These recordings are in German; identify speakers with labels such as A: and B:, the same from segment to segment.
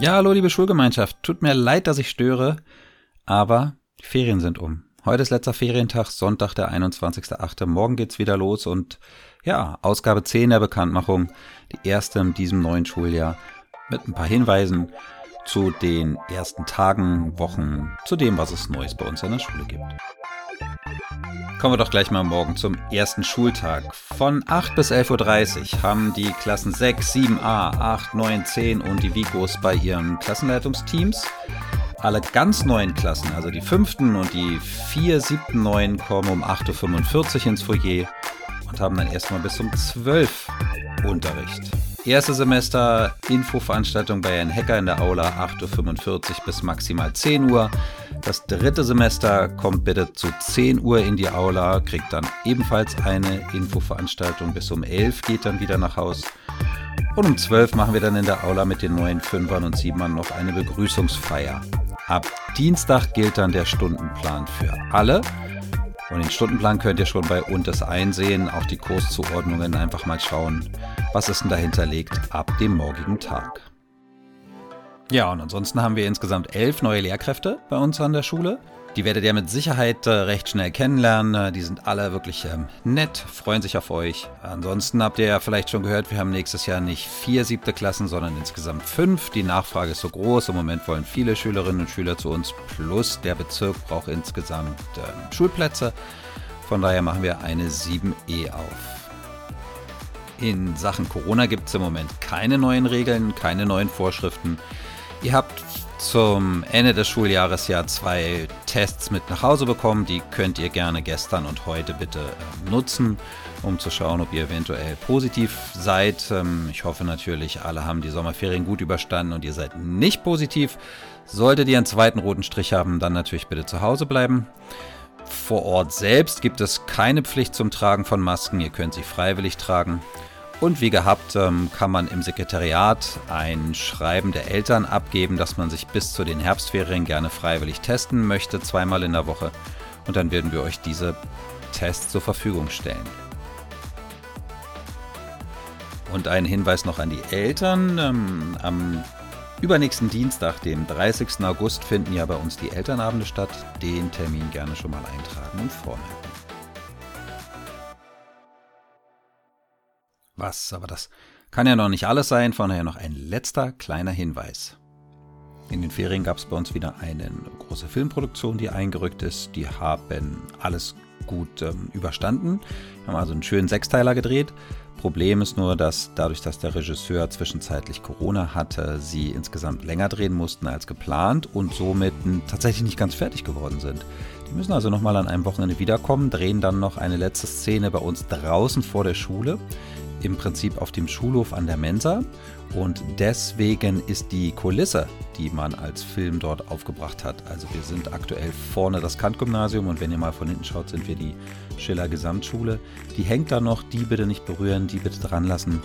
A: Ja, hallo liebe Schulgemeinschaft. Tut mir leid, dass ich störe, aber Ferien sind um. Heute ist letzter Ferientag, Sonntag, der 21.8. Morgen geht's wieder los und ja, Ausgabe 10 der Bekanntmachung, die erste in diesem neuen Schuljahr mit ein paar Hinweisen zu den ersten Tagen, Wochen, zu dem, was es Neues bei uns in der Schule gibt. Kommen wir doch gleich mal morgen zum ersten Schultag. Von 8 bis 11.30 Uhr haben die Klassen 6, 7a, 8, 9, 10 und die Vigos bei ihren Klassenleitungsteams. Alle ganz neuen Klassen, also die fünften und die vier, siebten, neun, kommen um 8.45 Uhr ins Foyer und haben dann erstmal bis um 12 Uhr Unterricht. Erste Semester Infoveranstaltung bei Herrn Hacker in der Aula 8.45 Uhr bis maximal 10 Uhr. Das dritte Semester kommt bitte zu 10 Uhr in die Aula, kriegt dann ebenfalls eine Infoveranstaltung bis um 11 geht dann wieder nach Haus. Und um 12 machen wir dann in der Aula mit den neuen Fünfern und Siebern noch eine Begrüßungsfeier. Ab Dienstag gilt dann der Stundenplan für alle. Und den Stundenplan könnt ihr schon bei Untes einsehen, auch die Kurszuordnungen einfach mal schauen, was ist denn dahinter liegt ab dem morgigen Tag. Ja, und ansonsten haben wir insgesamt elf neue Lehrkräfte bei uns an der Schule. Die werdet ihr mit Sicherheit äh, recht schnell kennenlernen. Die sind alle wirklich ähm, nett, freuen sich auf euch. Ansonsten habt ihr ja vielleicht schon gehört, wir haben nächstes Jahr nicht vier siebte Klassen, sondern insgesamt fünf. Die Nachfrage ist so groß. Im Moment wollen viele Schülerinnen und Schüler zu uns. Plus der Bezirk braucht insgesamt äh, Schulplätze. Von daher machen wir eine 7e auf. In Sachen Corona gibt es im Moment keine neuen Regeln, keine neuen Vorschriften. Ihr habt zum Ende des Schuljahres ja zwei Tests mit nach Hause bekommen. Die könnt ihr gerne gestern und heute bitte äh, nutzen, um zu schauen, ob ihr eventuell positiv seid. Ähm, ich hoffe natürlich, alle haben die Sommerferien gut überstanden und ihr seid nicht positiv. Solltet ihr einen zweiten roten Strich haben, dann natürlich bitte zu Hause bleiben. Vor Ort selbst gibt es keine Pflicht zum Tragen von Masken. Ihr könnt sie freiwillig tragen. Und wie gehabt ähm, kann man im Sekretariat ein Schreiben der Eltern abgeben, dass man sich bis zu den Herbstferien gerne freiwillig testen möchte, zweimal in der Woche. Und dann werden wir euch diese Tests zur Verfügung stellen. Und ein Hinweis noch an die Eltern. Ähm, am übernächsten Dienstag, dem 30. August, finden ja bei uns die Elternabende statt. Den Termin gerne schon mal eintragen und vormerken. Was, aber das kann ja noch nicht alles sein, von daher noch ein letzter kleiner Hinweis. In den Ferien gab es bei uns wieder eine große Filmproduktion, die eingerückt ist. Die haben alles gut ähm, überstanden. Wir haben also einen schönen Sechsteiler gedreht. Problem ist nur, dass dadurch, dass der Regisseur zwischenzeitlich Corona hatte, sie insgesamt länger drehen mussten als geplant und somit tatsächlich nicht ganz fertig geworden sind. Die müssen also nochmal an einem Wochenende wiederkommen, drehen dann noch eine letzte Szene bei uns draußen vor der Schule im Prinzip auf dem Schulhof an der Mensa und deswegen ist die Kulisse, die man als Film dort aufgebracht hat. Also wir sind aktuell vorne das Kant-Gymnasium und wenn ihr mal von hinten schaut, sind wir die Schiller Gesamtschule. Die hängt da noch, die bitte nicht berühren, die bitte dran lassen.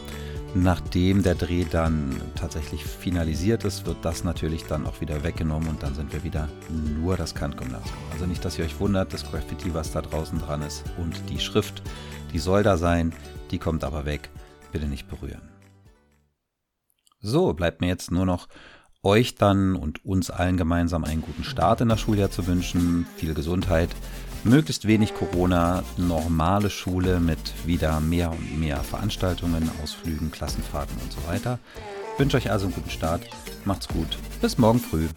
A: Nachdem der Dreh dann tatsächlich finalisiert ist, wird das natürlich dann auch wieder weggenommen und dann sind wir wieder nur das Kant-Gymnasium. Also nicht, dass ihr euch wundert, das Graffiti, was da draußen dran ist und die Schrift, die soll da sein, die kommt aber weg. Bitte nicht berühren. So, bleibt mir jetzt nur noch euch dann und uns allen gemeinsam einen guten Start in das Schuljahr zu wünschen. Viel Gesundheit, möglichst wenig Corona, normale Schule mit wieder mehr und mehr Veranstaltungen, Ausflügen, Klassenfahrten und so weiter. Ich wünsche euch also einen guten Start. Macht's gut. Bis morgen früh.